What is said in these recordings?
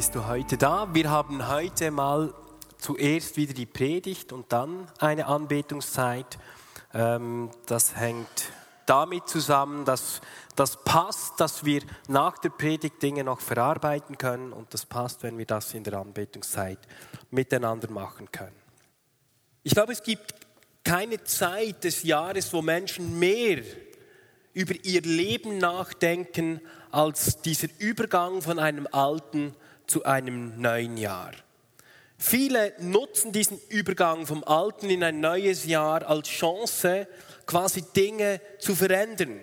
Bist du heute da. Wir haben heute mal zuerst wieder die Predigt und dann eine Anbetungszeit. Ähm, das hängt damit zusammen, dass das passt, dass wir nach der Predigt Dinge noch verarbeiten können und das passt, wenn wir das in der Anbetungszeit miteinander machen können. Ich glaube, es gibt keine Zeit des Jahres, wo Menschen mehr über ihr Leben nachdenken als dieser Übergang von einem alten zu einem neuen Jahr. Viele nutzen diesen Übergang vom alten in ein neues Jahr als Chance, quasi Dinge zu verändern.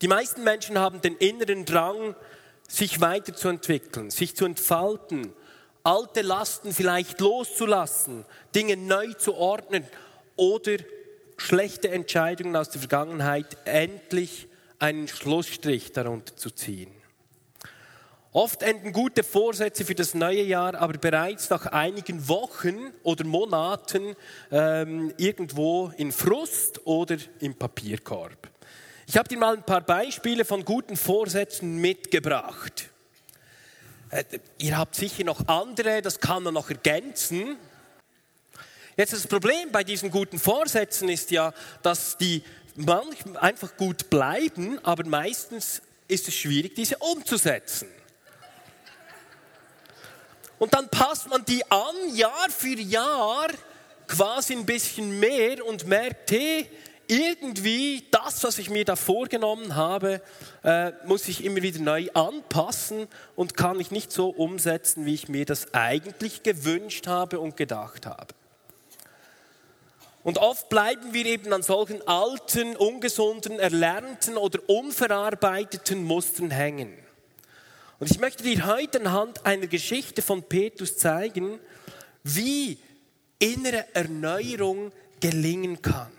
Die meisten Menschen haben den inneren Drang, sich weiterzuentwickeln, sich zu entfalten, alte Lasten vielleicht loszulassen, Dinge neu zu ordnen oder schlechte Entscheidungen aus der Vergangenheit endlich einen Schlussstrich darunter zu ziehen. Oft enden gute Vorsätze für das neue Jahr aber bereits nach einigen Wochen oder Monaten ähm, irgendwo in Frust oder im Papierkorb. Ich habe dir mal ein paar Beispiele von guten Vorsätzen mitgebracht. Äh, ihr habt sicher noch andere, das kann man noch ergänzen. Jetzt das Problem bei diesen guten Vorsätzen ist ja, dass die manchmal einfach gut bleiben, aber meistens ist es schwierig, diese umzusetzen. Und dann passt man die an, Jahr für Jahr, quasi ein bisschen mehr und merkt, hey, irgendwie das, was ich mir da vorgenommen habe, äh, muss ich immer wieder neu anpassen und kann ich nicht so umsetzen, wie ich mir das eigentlich gewünscht habe und gedacht habe. Und oft bleiben wir eben an solchen alten, ungesunden, erlernten oder unverarbeiteten Mustern hängen. Und ich möchte dir heute anhand einer Geschichte von Petrus zeigen, wie innere Erneuerung gelingen kann.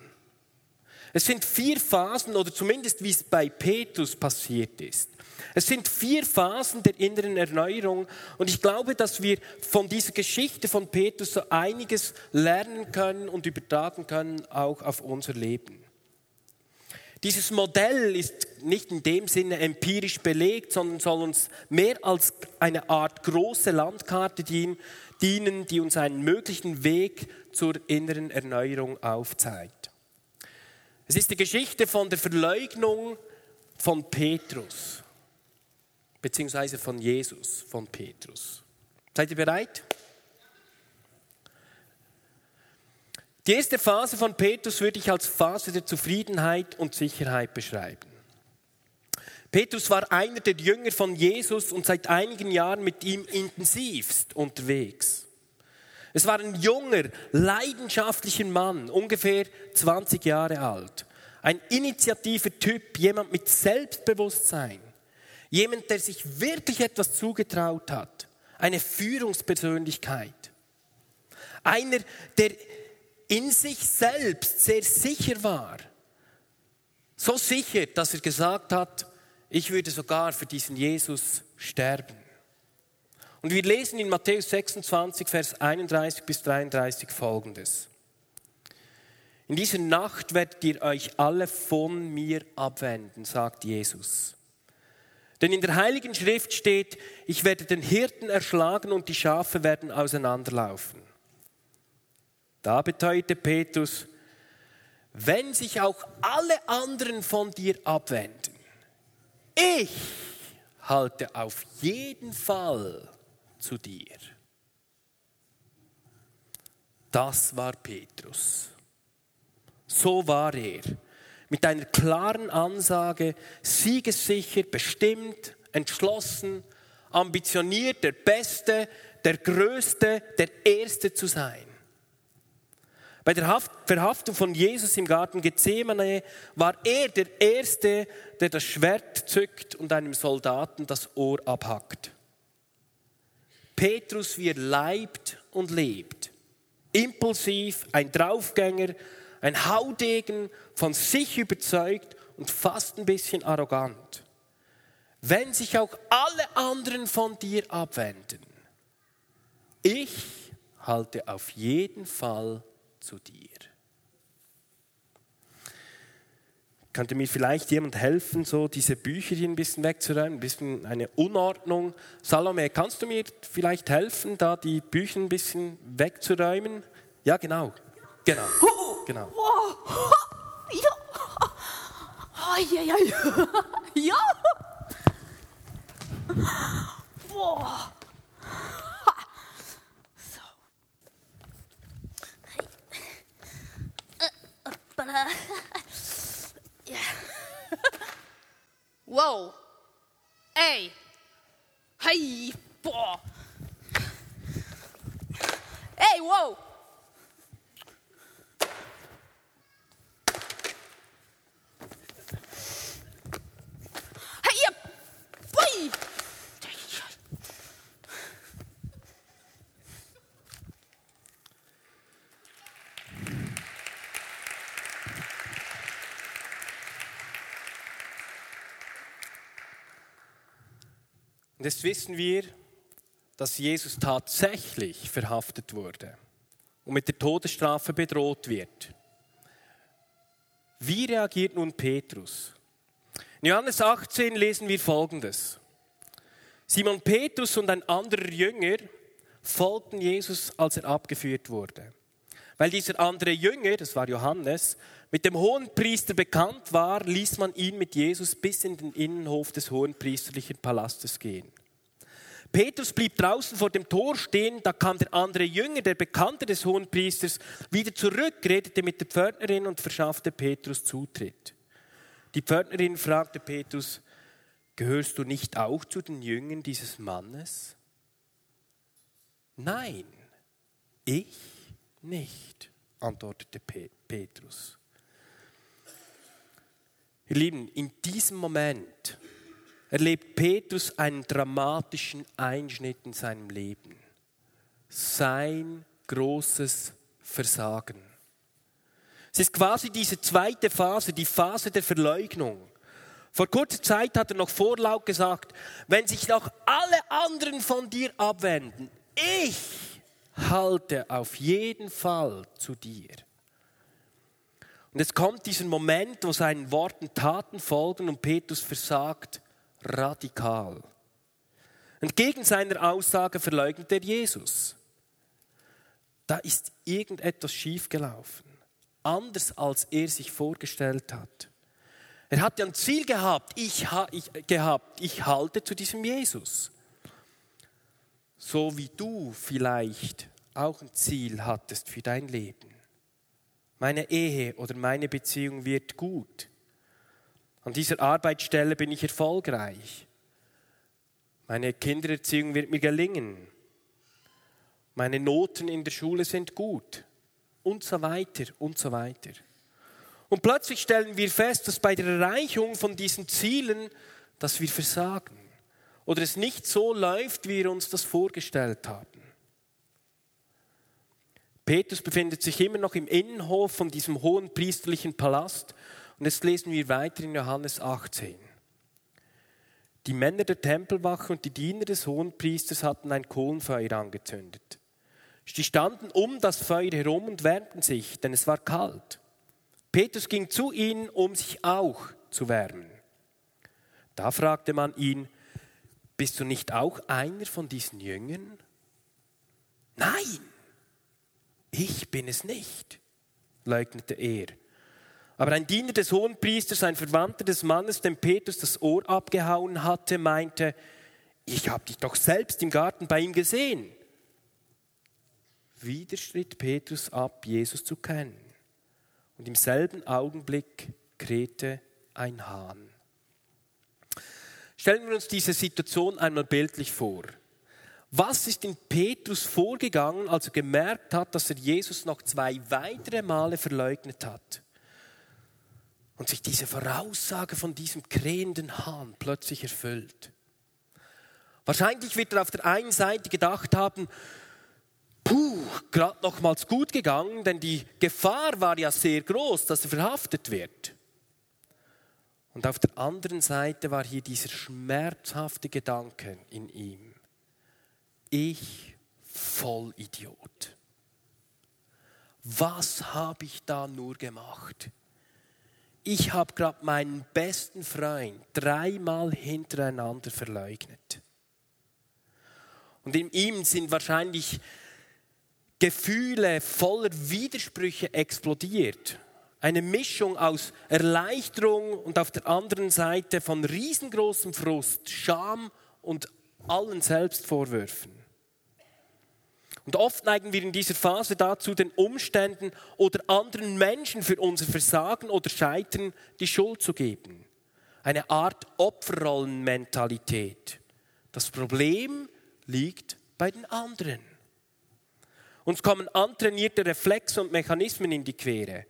Es sind vier Phasen, oder zumindest wie es bei Petrus passiert ist. Es sind vier Phasen der inneren Erneuerung und ich glaube, dass wir von dieser Geschichte von Petrus so einiges lernen können und übertragen können auch auf unser Leben. Dieses Modell ist nicht in dem Sinne empirisch belegt, sondern soll uns mehr als eine Art große Landkarte dienen, die uns einen möglichen Weg zur inneren Erneuerung aufzeigt. Es ist die Geschichte von der Verleugnung von Petrus, beziehungsweise von Jesus, von Petrus. Seid ihr bereit? Die erste Phase von Petrus würde ich als Phase der Zufriedenheit und Sicherheit beschreiben. Petrus war einer der Jünger von Jesus und seit einigen Jahren mit ihm intensivst unterwegs. Es war ein junger, leidenschaftlicher Mann, ungefähr 20 Jahre alt. Ein initiativer Typ, jemand mit Selbstbewusstsein. Jemand, der sich wirklich etwas zugetraut hat. Eine Führungspersönlichkeit. Einer, der in sich selbst sehr sicher war. So sicher, dass er gesagt hat, ich würde sogar für diesen Jesus sterben. Und wir lesen in Matthäus 26, Vers 31 bis 33 folgendes. In dieser Nacht werdet ihr euch alle von mir abwenden, sagt Jesus. Denn in der Heiligen Schrift steht, ich werde den Hirten erschlagen und die Schafe werden auseinanderlaufen. Da beteuerte Petrus, wenn sich auch alle anderen von dir abwenden, ich halte auf jeden Fall zu dir. Das war Petrus. So war er. Mit einer klaren Ansage, siegessicher, bestimmt, entschlossen, ambitioniert, der Beste, der Größte, der Erste zu sein. Bei der Verhaftung von Jesus im Garten Gethsemane war er der Erste, der das Schwert zückt und einem Soldaten das Ohr abhackt. Petrus, wie er leibt und lebt. Impulsiv, ein Draufgänger, ein Haudegen, von sich überzeugt und fast ein bisschen arrogant. Wenn sich auch alle anderen von dir abwenden, ich halte auf jeden Fall zu dir. Könnte mir vielleicht jemand helfen, so diese Bücher hier ein bisschen wegzuräumen, ein bisschen eine Unordnung? Salome, kannst du mir vielleicht helfen, da die Bücher ein bisschen wegzuräumen? Ja, genau. Genau. Genau. Ja. Ja. Ja. Boah. Wow. Ey. Hey. Boah. Ey, wow. Und jetzt wissen wir, dass Jesus tatsächlich verhaftet wurde und mit der Todesstrafe bedroht wird. Wie reagiert nun Petrus? In Johannes 18 lesen wir Folgendes. Simon Petrus und ein anderer Jünger folgten Jesus, als er abgeführt wurde. Weil dieser andere Jünger, das war Johannes, mit dem Hohenpriester bekannt war, ließ man ihn mit Jesus bis in den Innenhof des hohenpriesterlichen Palastes gehen. Petrus blieb draußen vor dem Tor stehen, da kam der andere Jünger, der Bekannte des Hohenpriesters, wieder zurück, redete mit der Pförtnerin und verschaffte Petrus Zutritt. Die Pförtnerin fragte Petrus, gehörst du nicht auch zu den Jüngern dieses Mannes? Nein, ich nicht, antwortete Petrus. Ihr Lieben, in diesem Moment erlebt Petrus einen dramatischen Einschnitt in seinem Leben. Sein großes Versagen. Es ist quasi diese zweite Phase, die Phase der Verleugnung. Vor kurzer Zeit hat er noch vorlaut gesagt, wenn sich noch alle anderen von dir abwenden, ich halte auf jeden Fall zu dir. Und es kommt dieser Moment, wo seinen Worten Taten folgen und Petrus versagt radikal. Entgegen seiner Aussage verleugnet er Jesus. Da ist irgendetwas schiefgelaufen, anders als er sich vorgestellt hat. Er hat ja ein Ziel gehabt, ich, ich, gehabt, ich halte zu diesem Jesus. So wie du vielleicht auch ein Ziel hattest für dein Leben. Meine Ehe oder meine Beziehung wird gut. An dieser Arbeitsstelle bin ich erfolgreich. Meine Kindererziehung wird mir gelingen. Meine Noten in der Schule sind gut. Und so weiter und so weiter. Und plötzlich stellen wir fest, dass bei der Erreichung von diesen Zielen, dass wir versagen. Oder es nicht so läuft, wie wir uns das vorgestellt haben. Petrus befindet sich immer noch im Innenhof von diesem hohen priesterlichen Palast und jetzt lesen wir weiter in Johannes 18. Die Männer der Tempelwache und die Diener des Hohenpriesters hatten ein Kohlenfeuer angezündet. Sie standen um das Feuer herum und wärmten sich, denn es war kalt. Petrus ging zu ihnen, um sich auch zu wärmen. Da fragte man ihn, bist du nicht auch einer von diesen Jüngern? Nein, ich bin es nicht, leugnete er. Aber ein Diener des Hohenpriesters, ein Verwandter des Mannes, dem Petrus das Ohr abgehauen hatte, meinte, ich habe dich doch selbst im Garten bei ihm gesehen. Wieder stritt Petrus ab, Jesus zu kennen. Und im selben Augenblick krähte ein Hahn. Stellen wir uns diese Situation einmal bildlich vor. Was ist in Petrus vorgegangen, als er gemerkt hat, dass er Jesus noch zwei weitere Male verleugnet hat? Und sich diese Voraussage von diesem krähenden Hahn plötzlich erfüllt. Wahrscheinlich wird er auf der einen Seite gedacht haben, puh, gerade nochmals gut gegangen, denn die Gefahr war ja sehr groß, dass er verhaftet wird. Und auf der anderen Seite war hier dieser schmerzhafte Gedanke in ihm. Ich Vollidiot. Was habe ich da nur gemacht? Ich habe gerade meinen besten Freund dreimal hintereinander verleugnet. Und in ihm sind wahrscheinlich Gefühle voller Widersprüche explodiert. Eine Mischung aus Erleichterung und auf der anderen Seite von riesengroßem Frust, Scham und allen Selbstvorwürfen. Und oft neigen wir in dieser Phase dazu, den Umständen oder anderen Menschen für unser Versagen oder Scheitern die Schuld zu geben. Eine Art Opferrollenmentalität. Das Problem liegt bei den anderen. Uns kommen antrainierte Reflexe und Mechanismen in die Quere.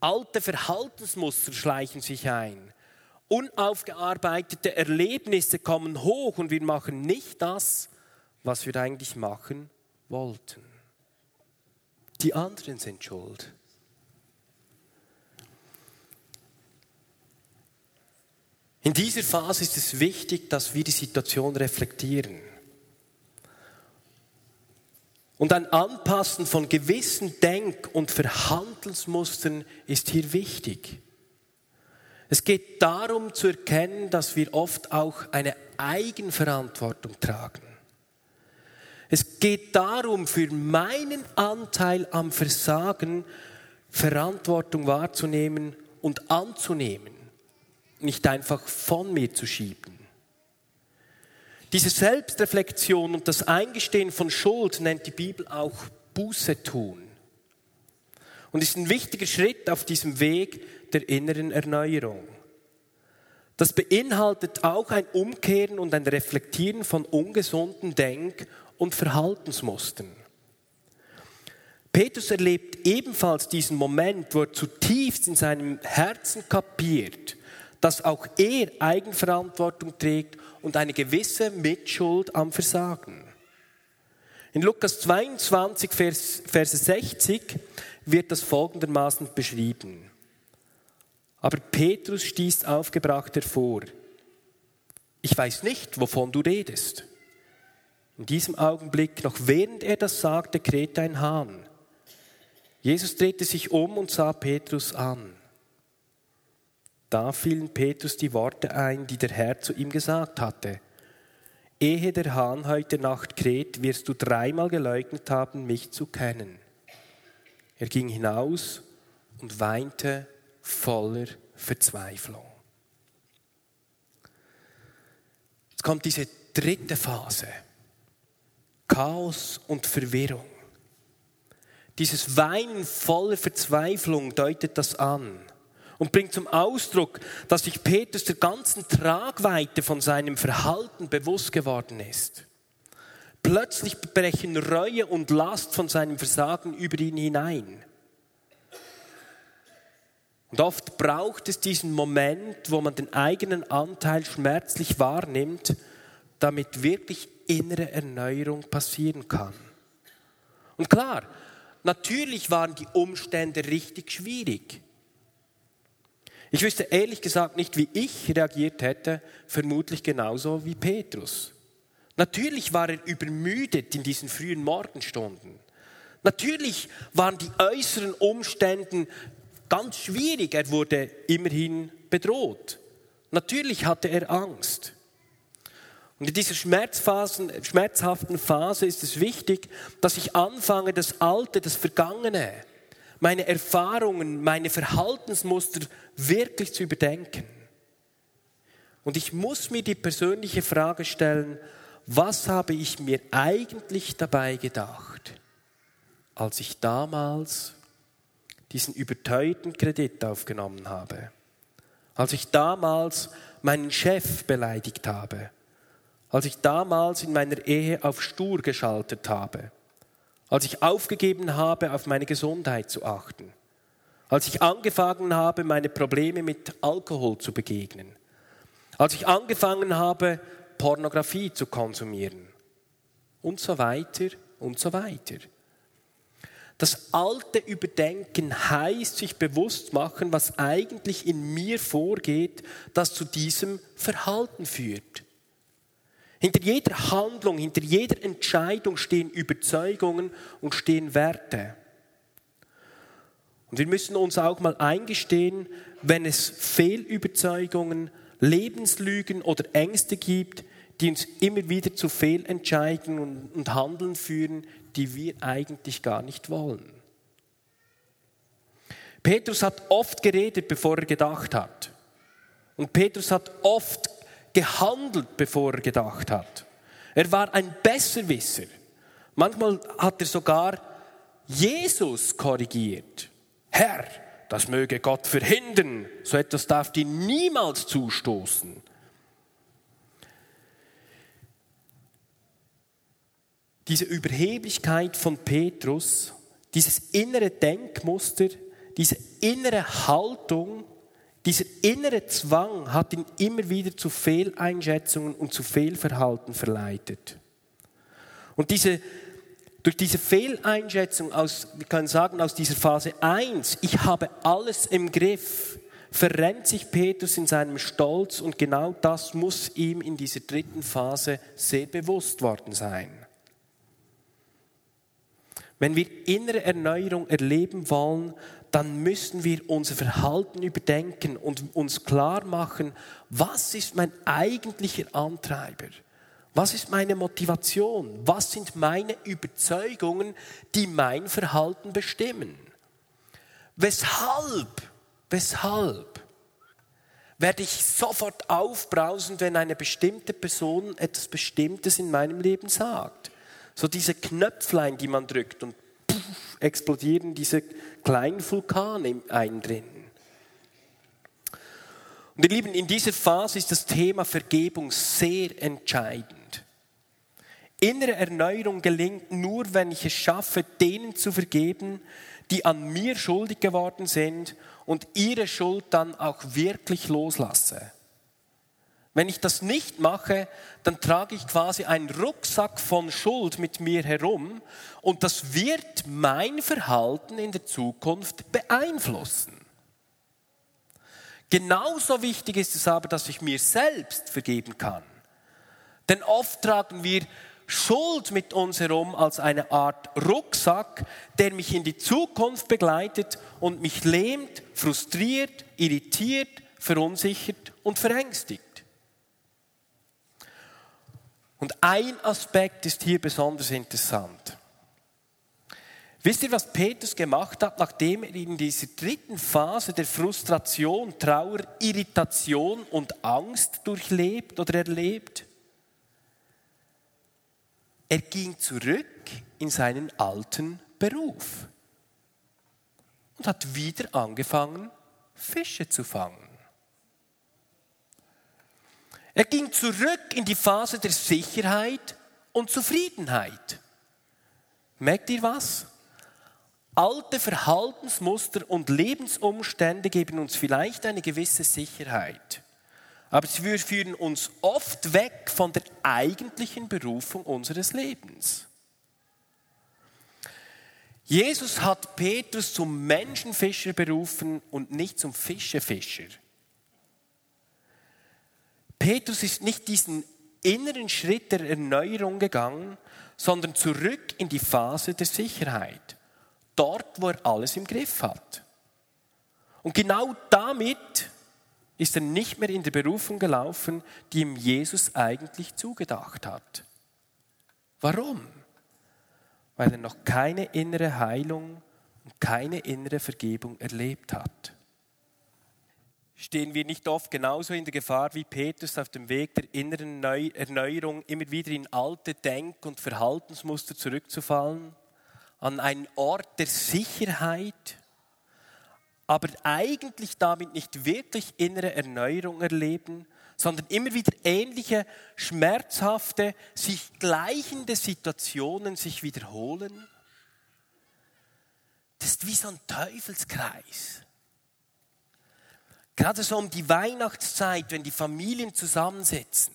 Alte Verhaltensmuster schleichen sich ein. Unaufgearbeitete Erlebnisse kommen hoch und wir machen nicht das, was wir eigentlich machen wollten. Die anderen sind schuld. In dieser Phase ist es wichtig, dass wir die Situation reflektieren. Und ein Anpassen von gewissen Denk- und Verhandlungsmustern ist hier wichtig. Es geht darum zu erkennen, dass wir oft auch eine Eigenverantwortung tragen. Es geht darum, für meinen Anteil am Versagen Verantwortung wahrzunehmen und anzunehmen, nicht einfach von mir zu schieben. Diese Selbstreflexion und das Eingestehen von Schuld nennt die Bibel auch Buße tun. Und ist ein wichtiger Schritt auf diesem Weg der inneren Erneuerung. Das beinhaltet auch ein Umkehren und ein Reflektieren von ungesunden Denk- und Verhaltensmustern. Petrus erlebt ebenfalls diesen Moment, wo er zutiefst in seinem Herzen kapiert, dass auch er Eigenverantwortung trägt und eine gewisse Mitschuld am Versagen. In Lukas 22, Vers, Verse 60 wird das folgendermaßen beschrieben. Aber Petrus stieß aufgebracht hervor. Ich weiß nicht, wovon du redest. In diesem Augenblick, noch während er das sagte, krähte ein Hahn. Jesus drehte sich um und sah Petrus an. Da fielen Petrus die Worte ein, die der Herr zu ihm gesagt hatte. Ehe der Hahn heute Nacht kräht, wirst du dreimal geleugnet haben, mich zu kennen. Er ging hinaus und weinte voller Verzweiflung. Jetzt kommt diese dritte Phase. Chaos und Verwirrung. Dieses Weinen voller Verzweiflung deutet das an und bringt zum Ausdruck, dass sich Petrus der ganzen Tragweite von seinem Verhalten bewusst geworden ist. Plötzlich brechen Reue und Last von seinem Versagen über ihn hinein. Und oft braucht es diesen Moment, wo man den eigenen Anteil schmerzlich wahrnimmt, damit wirklich innere Erneuerung passieren kann. Und klar, natürlich waren die Umstände richtig schwierig. Ich wüsste ehrlich gesagt nicht, wie ich reagiert hätte, vermutlich genauso wie Petrus. Natürlich war er übermüdet in diesen frühen Morgenstunden. Natürlich waren die äußeren Umstände ganz schwierig. Er wurde immerhin bedroht. Natürlich hatte er Angst. Und in dieser schmerzhaften Phase ist es wichtig, dass ich anfange, das Alte, das Vergangene, meine Erfahrungen, meine Verhaltensmuster wirklich zu überdenken. Und ich muss mir die persönliche Frage stellen, was habe ich mir eigentlich dabei gedacht, als ich damals diesen überteuerten Kredit aufgenommen habe, als ich damals meinen Chef beleidigt habe, als ich damals in meiner Ehe auf Stur geschaltet habe, als ich aufgegeben habe, auf meine Gesundheit zu achten, als ich angefangen habe, meine Probleme mit Alkohol zu begegnen, als ich angefangen habe, Pornografie zu konsumieren. Und so weiter und so weiter. Das alte Überdenken heißt sich bewusst machen, was eigentlich in mir vorgeht, das zu diesem Verhalten führt. Hinter jeder Handlung, hinter jeder Entscheidung stehen Überzeugungen und stehen Werte. Und wir müssen uns auch mal eingestehen, wenn es Fehlüberzeugungen, Lebenslügen oder Ängste gibt, die uns immer wieder zu Fehlentscheidungen und Handeln führen, die wir eigentlich gar nicht wollen. Petrus hat oft geredet, bevor er gedacht hat. Und Petrus hat oft gehandelt, bevor er gedacht hat. Er war ein Besserwisser. Manchmal hat er sogar Jesus korrigiert. Herr, das möge Gott verhindern. So etwas darf dir niemals zustoßen. Diese Überheblichkeit von Petrus, dieses innere Denkmuster, diese innere Haltung, dieser innere Zwang hat ihn immer wieder zu Fehleinschätzungen und zu Fehlverhalten verleitet. Und diese, durch diese Fehleinschätzung aus, wir können sagen, aus dieser Phase 1, ich habe alles im Griff, verrennt sich Petrus in seinem Stolz und genau das muss ihm in dieser dritten Phase sehr bewusst worden sein. Wenn wir innere Erneuerung erleben wollen, dann müssen wir unser Verhalten überdenken und uns klar machen, was ist mein eigentlicher Antreiber? Was ist meine Motivation? Was sind meine Überzeugungen, die mein Verhalten bestimmen? Weshalb, weshalb werde ich sofort aufbrausen, wenn eine bestimmte Person etwas Bestimmtes in meinem Leben sagt? So diese Knöpflein, die man drückt und puff, explodieren diese kleinen Vulkane im einen drin. Und ihr Lieben, in dieser Phase ist das Thema Vergebung sehr entscheidend. Innere Erneuerung gelingt nur, wenn ich es schaffe, denen zu vergeben, die an mir schuldig geworden sind und ihre Schuld dann auch wirklich loslasse. Wenn ich das nicht mache, dann trage ich quasi einen Rucksack von Schuld mit mir herum und das wird mein Verhalten in der Zukunft beeinflussen. Genauso wichtig ist es aber, dass ich mir selbst vergeben kann. Denn oft tragen wir Schuld mit uns herum als eine Art Rucksack, der mich in die Zukunft begleitet und mich lähmt, frustriert, irritiert, verunsichert und verängstigt. Und ein Aspekt ist hier besonders interessant. Wisst ihr, was Petrus gemacht hat, nachdem er in dieser dritten Phase der Frustration, Trauer, Irritation und Angst durchlebt oder erlebt? Er ging zurück in seinen alten Beruf und hat wieder angefangen, Fische zu fangen. Er ging zurück in die Phase der Sicherheit und Zufriedenheit. Merkt ihr was? Alte Verhaltensmuster und Lebensumstände geben uns vielleicht eine gewisse Sicherheit. Aber sie führen uns oft weg von der eigentlichen Berufung unseres Lebens. Jesus hat Petrus zum Menschenfischer berufen und nicht zum Fischefischer. Petrus ist nicht diesen inneren Schritt der Erneuerung gegangen, sondern zurück in die Phase der Sicherheit. Dort, wo er alles im Griff hat. Und genau damit ist er nicht mehr in der Berufung gelaufen, die ihm Jesus eigentlich zugedacht hat. Warum? Weil er noch keine innere Heilung und keine innere Vergebung erlebt hat stehen wir nicht oft genauso in der Gefahr wie Petrus auf dem Weg der inneren Erneuerung, immer wieder in alte Denk- und Verhaltensmuster zurückzufallen, an einen Ort der Sicherheit, aber eigentlich damit nicht wirklich innere Erneuerung erleben, sondern immer wieder ähnliche, schmerzhafte, sich gleichende Situationen sich wiederholen? Das ist wie so ein Teufelskreis. Gerade so um die Weihnachtszeit, wenn die Familien zusammensitzen,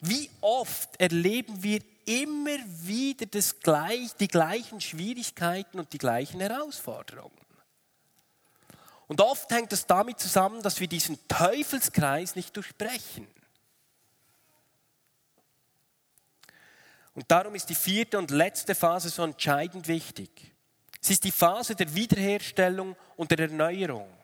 Wie oft erleben wir immer wieder das gleich, die gleichen Schwierigkeiten und die gleichen Herausforderungen? Und oft hängt es damit zusammen, dass wir diesen Teufelskreis nicht durchbrechen. Und darum ist die vierte und letzte Phase so entscheidend wichtig. Es ist die Phase der Wiederherstellung und der Erneuerung.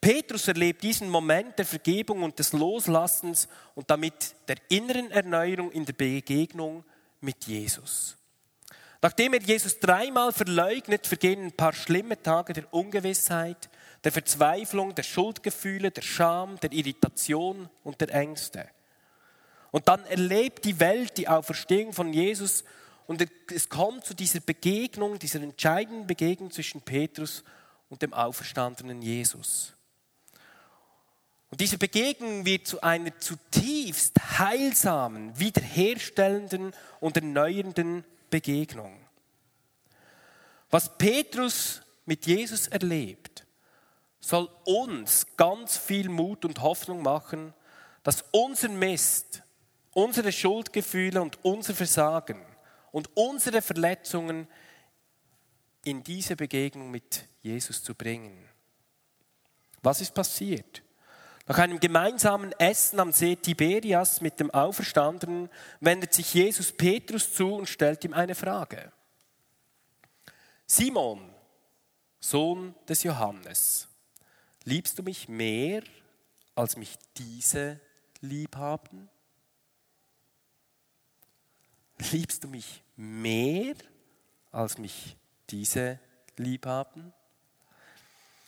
Petrus erlebt diesen Moment der Vergebung und des Loslassens und damit der inneren Erneuerung in der Begegnung mit Jesus. Nachdem er Jesus dreimal verleugnet, vergehen ein paar schlimme Tage der Ungewissheit, der Verzweiflung, der Schuldgefühle, der Scham, der Irritation und der Ängste. Und dann erlebt die Welt die Auferstehung von Jesus und es kommt zu dieser Begegnung, dieser entscheidenden Begegnung zwischen Petrus und dem auferstandenen Jesus. Und diese Begegnung wird zu einer zutiefst heilsamen, wiederherstellenden und erneuernden Begegnung. Was Petrus mit Jesus erlebt, soll uns ganz viel Mut und Hoffnung machen, dass unser Mist, unsere Schuldgefühle und unser Versagen und unsere Verletzungen in diese Begegnung mit Jesus zu bringen. Was ist passiert? Nach einem gemeinsamen Essen am See Tiberias mit dem Auferstandenen wendet sich Jesus Petrus zu und stellt ihm eine Frage. Simon, Sohn des Johannes, liebst du mich mehr, als mich diese lieb haben? Liebst du mich mehr, als mich diese lieb haben?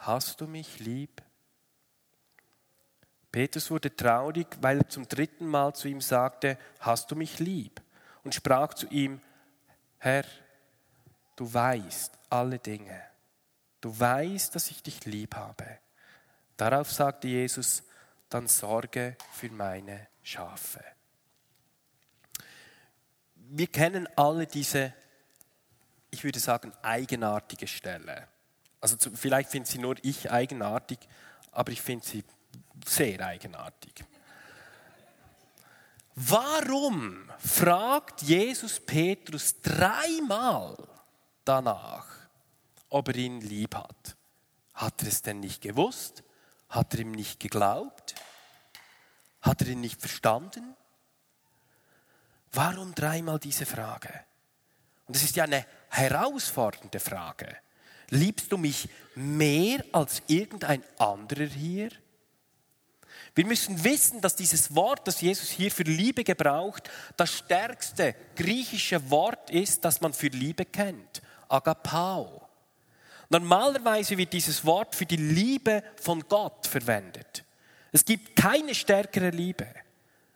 hast du mich lieb? Petrus wurde traurig, weil er zum dritten Mal zu ihm sagte, hast du mich lieb? Und sprach zu ihm, Herr, du weißt alle Dinge. Du weißt, dass ich dich lieb habe. Darauf sagte Jesus, dann sorge für meine Schafe. Wir kennen alle diese, ich würde sagen, eigenartige Stelle. Also vielleicht finde sie nur ich eigenartig, aber ich finde sie sehr eigenartig. Warum fragt Jesus Petrus dreimal danach, ob er ihn lieb hat? Hat er es denn nicht gewusst? Hat er ihm nicht geglaubt? Hat er ihn nicht verstanden? Warum dreimal diese Frage? Und es ist ja eine herausfordernde Frage. Liebst du mich mehr als irgendein anderer hier? Wir müssen wissen, dass dieses Wort, das Jesus hier für Liebe gebraucht, das stärkste griechische Wort ist, das man für Liebe kennt. Agapao. Normalerweise wird dieses Wort für die Liebe von Gott verwendet. Es gibt keine stärkere Liebe.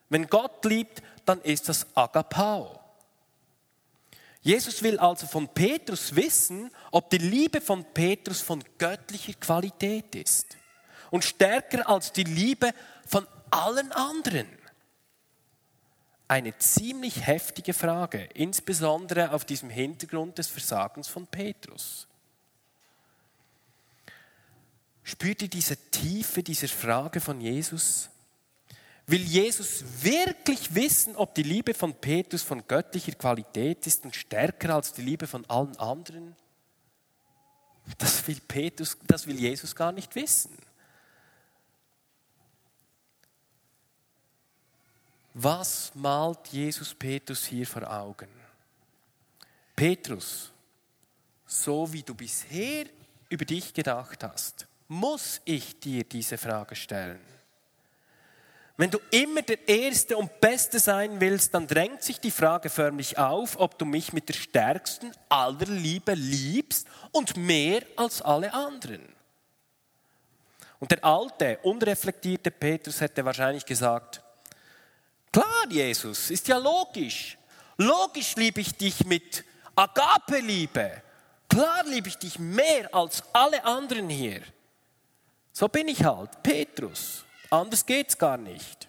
Wenn Gott liebt, dann ist das Agapao. Jesus will also von Petrus wissen, ob die Liebe von Petrus von göttlicher Qualität ist und stärker als die Liebe von allen anderen. Eine ziemlich heftige Frage, insbesondere auf diesem Hintergrund des Versagens von Petrus. Spürt ihr diese Tiefe dieser Frage von Jesus? Will Jesus wirklich wissen, ob die Liebe von Petrus von göttlicher Qualität ist und stärker als die Liebe von allen anderen? Das will, Petrus, das will Jesus gar nicht wissen. Was malt Jesus Petrus hier vor Augen? Petrus, so wie du bisher über dich gedacht hast, muss ich dir diese Frage stellen. Wenn du immer der Erste und Beste sein willst, dann drängt sich die Frage förmlich auf, ob du mich mit der stärksten aller Liebe liebst und mehr als alle anderen. Und der alte, unreflektierte Petrus hätte wahrscheinlich gesagt, klar, Jesus, ist ja logisch. Logisch liebe ich dich mit Agape-Liebe. Klar liebe ich dich mehr als alle anderen hier. So bin ich halt, Petrus. Anders geht's gar nicht.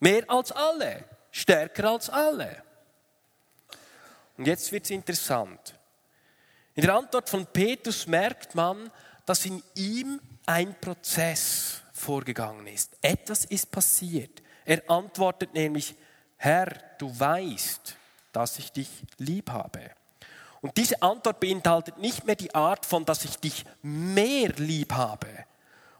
Mehr als alle, stärker als alle. Und jetzt wird's interessant. In der Antwort von Petrus merkt man, dass in ihm ein Prozess vorgegangen ist. Etwas ist passiert. Er antwortet nämlich, Herr, du weißt, dass ich dich lieb habe. Und diese Antwort beinhaltet nicht mehr die Art von, dass ich dich mehr lieb habe.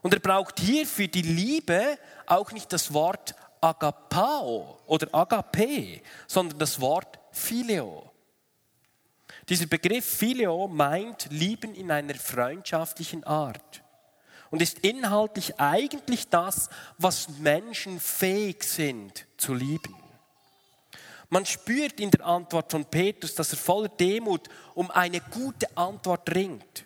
Und er braucht hier für die Liebe auch nicht das Wort agapao oder agape, sondern das Wort phileo. Dieser Begriff Phileo meint Lieben in einer freundschaftlichen Art und ist inhaltlich eigentlich das, was Menschen fähig sind zu lieben. Man spürt in der Antwort von Petrus, dass er voller Demut um eine gute Antwort ringt.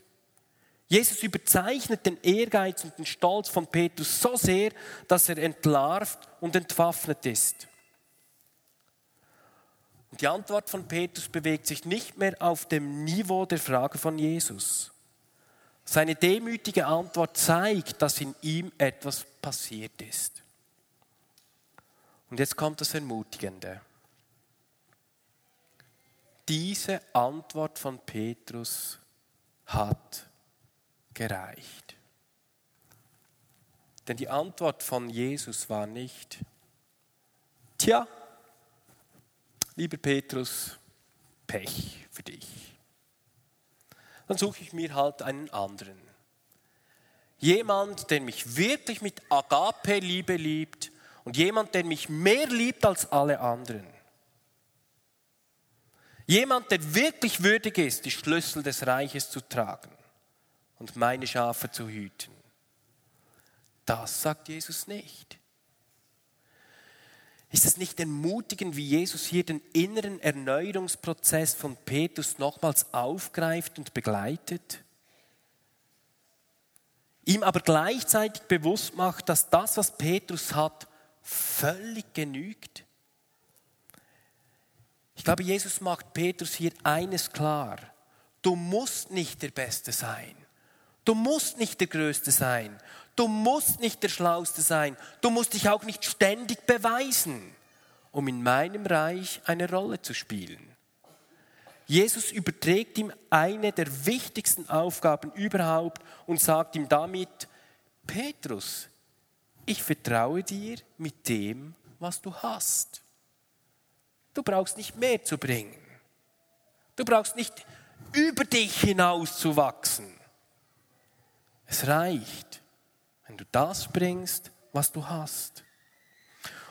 Jesus überzeichnet den Ehrgeiz und den Stolz von Petrus so sehr, dass er entlarvt und entwaffnet ist. Und die Antwort von Petrus bewegt sich nicht mehr auf dem Niveau der Frage von Jesus. Seine demütige Antwort zeigt, dass in ihm etwas passiert ist. Und jetzt kommt das Ermutigende. Diese Antwort von Petrus hat gereicht. Denn die Antwort von Jesus war nicht, tja, lieber Petrus, Pech für dich. Dann suche ich mir halt einen anderen. Jemand, der mich wirklich mit Agape-Liebe liebt und jemand, der mich mehr liebt als alle anderen. Jemand, der wirklich würdig ist, die Schlüssel des Reiches zu tragen und meine Schafe zu hüten. Das sagt Jesus nicht. Ist es nicht ermutigend, wie Jesus hier den inneren Erneuerungsprozess von Petrus nochmals aufgreift und begleitet? Ihm aber gleichzeitig bewusst macht, dass das, was Petrus hat, völlig genügt. Ich glaube, Jesus macht Petrus hier eines klar. Du musst nicht der Beste sein. Du musst nicht der Größte sein. Du musst nicht der Schlauste sein. Du musst dich auch nicht ständig beweisen, um in meinem Reich eine Rolle zu spielen. Jesus überträgt ihm eine der wichtigsten Aufgaben überhaupt und sagt ihm damit, Petrus, ich vertraue dir mit dem, was du hast. Du brauchst nicht mehr zu bringen. Du brauchst nicht über dich hinaus zu wachsen. Es reicht, wenn du das bringst, was du hast.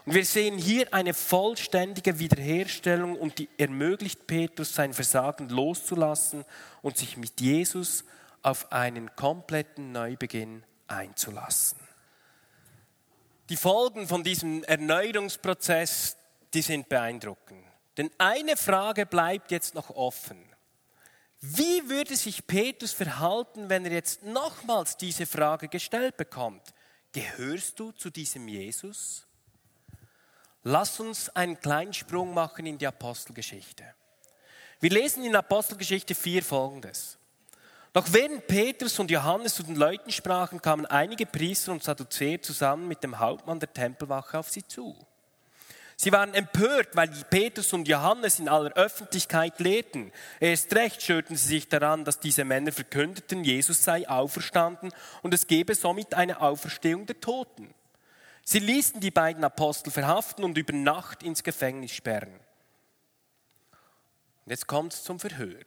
Und wir sehen hier eine vollständige Wiederherstellung und die ermöglicht Petrus sein Versagen loszulassen und sich mit Jesus auf einen kompletten Neubeginn einzulassen. Die Folgen von diesem Erneuerungsprozess, die sind beeindruckend. Denn eine Frage bleibt jetzt noch offen. Wie würde sich Petrus verhalten, wenn er jetzt nochmals diese Frage gestellt bekommt? Gehörst du zu diesem Jesus? Lass uns einen kleinen Sprung machen in die Apostelgeschichte. Wir lesen in Apostelgeschichte 4 folgendes. Doch während Petrus und Johannes zu den Leuten sprachen, kamen einige Priester und Sadduzäer zusammen mit dem Hauptmann der Tempelwache auf sie zu. Sie waren empört, weil Petrus und Johannes in aller Öffentlichkeit lehrten. Erst recht störten sie sich daran, dass diese Männer verkündeten, Jesus sei auferstanden und es gebe somit eine Auferstehung der Toten. Sie ließen die beiden Apostel verhaften und über Nacht ins Gefängnis sperren. Jetzt kommt es zum Verhör.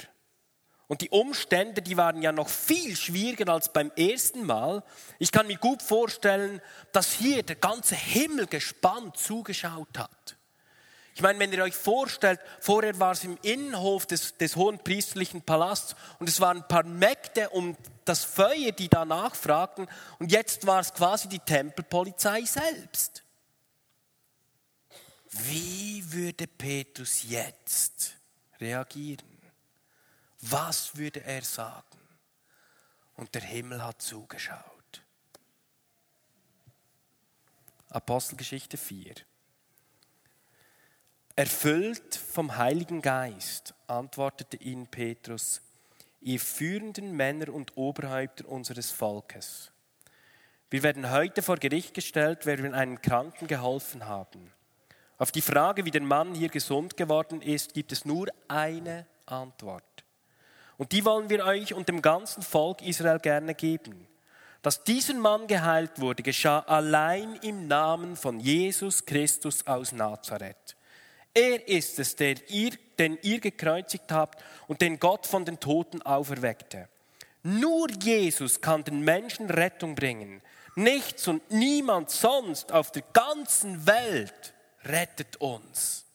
Und die Umstände, die waren ja noch viel schwieriger als beim ersten Mal. Ich kann mir gut vorstellen, dass hier der ganze Himmel gespannt zugeschaut hat. Ich meine, wenn ihr euch vorstellt, vorher war es im Innenhof des, des hohen priesterlichen Palasts und es waren ein paar Mägde um das Feuer, die da nachfragten und jetzt war es quasi die Tempelpolizei selbst. Wie würde Petrus jetzt reagieren? Was würde er sagen? Und der Himmel hat zugeschaut. Apostelgeschichte 4. Erfüllt vom Heiligen Geist, antwortete ihnen Petrus, ihr führenden Männer und Oberhäupter unseres Volkes. Wir werden heute vor Gericht gestellt, wer wir einem Kranken geholfen haben. Auf die Frage, wie der Mann hier gesund geworden ist, gibt es nur eine Antwort. Und die wollen wir euch und dem ganzen Volk Israel gerne geben. Dass dieser Mann geheilt wurde, geschah allein im Namen von Jesus Christus aus Nazareth. Er ist es, der ihr, den ihr gekreuzigt habt und den Gott von den Toten auferweckte. Nur Jesus kann den Menschen Rettung bringen. Nichts und niemand sonst auf der ganzen Welt rettet uns.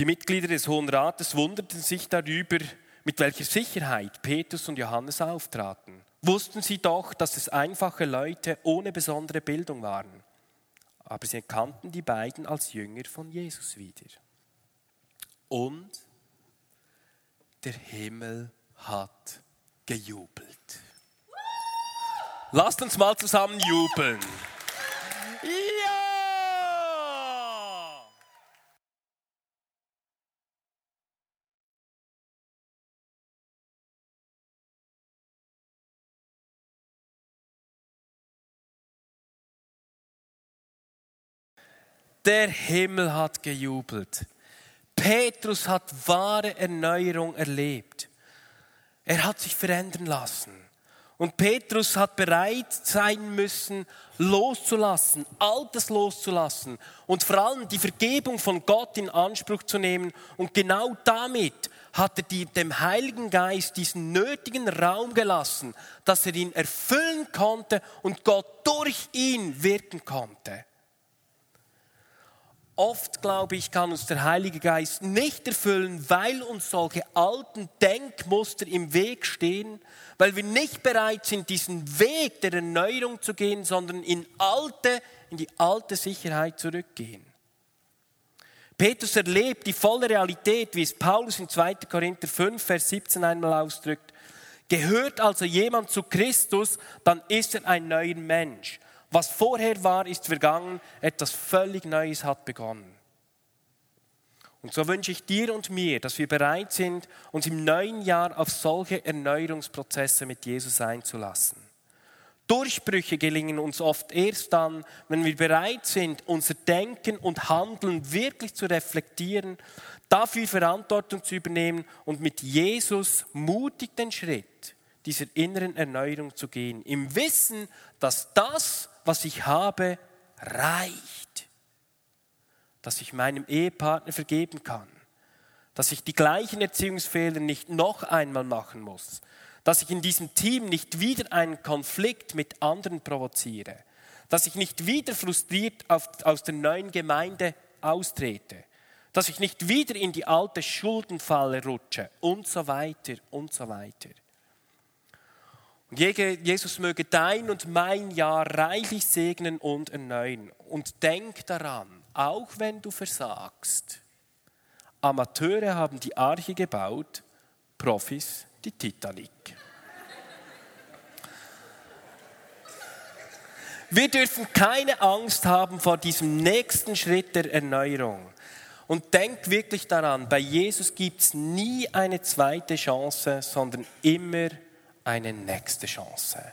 Die Mitglieder des Hohen Rates wunderten sich darüber, mit welcher Sicherheit Petrus und Johannes auftraten. Wussten sie doch, dass es einfache Leute ohne besondere Bildung waren. Aber sie erkannten die beiden als Jünger von Jesus wieder. Und der Himmel hat gejubelt. Lasst uns mal zusammen jubeln. Ja! Der Himmel hat gejubelt. Petrus hat wahre Erneuerung erlebt. Er hat sich verändern lassen. Und Petrus hat bereit sein müssen, loszulassen, Altes loszulassen und vor allem die Vergebung von Gott in Anspruch zu nehmen. Und genau damit hat er die, dem Heiligen Geist diesen nötigen Raum gelassen, dass er ihn erfüllen konnte und Gott durch ihn wirken konnte. Oft, glaube ich, kann uns der Heilige Geist nicht erfüllen, weil uns solche alten Denkmuster im Weg stehen, weil wir nicht bereit sind, diesen Weg der Erneuerung zu gehen, sondern in, alte, in die alte Sicherheit zurückgehen. Petrus erlebt die volle Realität, wie es Paulus in 2. Korinther 5, Vers 17 einmal ausdrückt. Gehört also jemand zu Christus, dann ist er ein neuer Mensch. Was vorher war, ist vergangen, etwas völlig Neues hat begonnen. Und so wünsche ich dir und mir, dass wir bereit sind, uns im neuen Jahr auf solche Erneuerungsprozesse mit Jesus einzulassen. Durchbrüche gelingen uns oft erst dann, wenn wir bereit sind, unser Denken und Handeln wirklich zu reflektieren, dafür Verantwortung zu übernehmen und mit Jesus mutig den Schritt dieser inneren Erneuerung zu gehen, im Wissen, dass das, was ich habe, reicht. Dass ich meinem Ehepartner vergeben kann. Dass ich die gleichen Erziehungsfehler nicht noch einmal machen muss. Dass ich in diesem Team nicht wieder einen Konflikt mit anderen provoziere. Dass ich nicht wieder frustriert auf, aus der neuen Gemeinde austrete. Dass ich nicht wieder in die alte Schuldenfalle rutsche und so weiter und so weiter. Jesus möge dein und mein Jahr reichlich segnen und erneuern. Und denk daran, auch wenn du versagst, Amateure haben die Arche gebaut, Profis die Titanic. Wir dürfen keine Angst haben vor diesem nächsten Schritt der Erneuerung. Und denk wirklich daran, bei Jesus gibt es nie eine zweite Chance, sondern immer eine nächste Chance.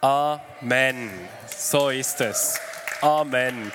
Amen. So ist es. Amen.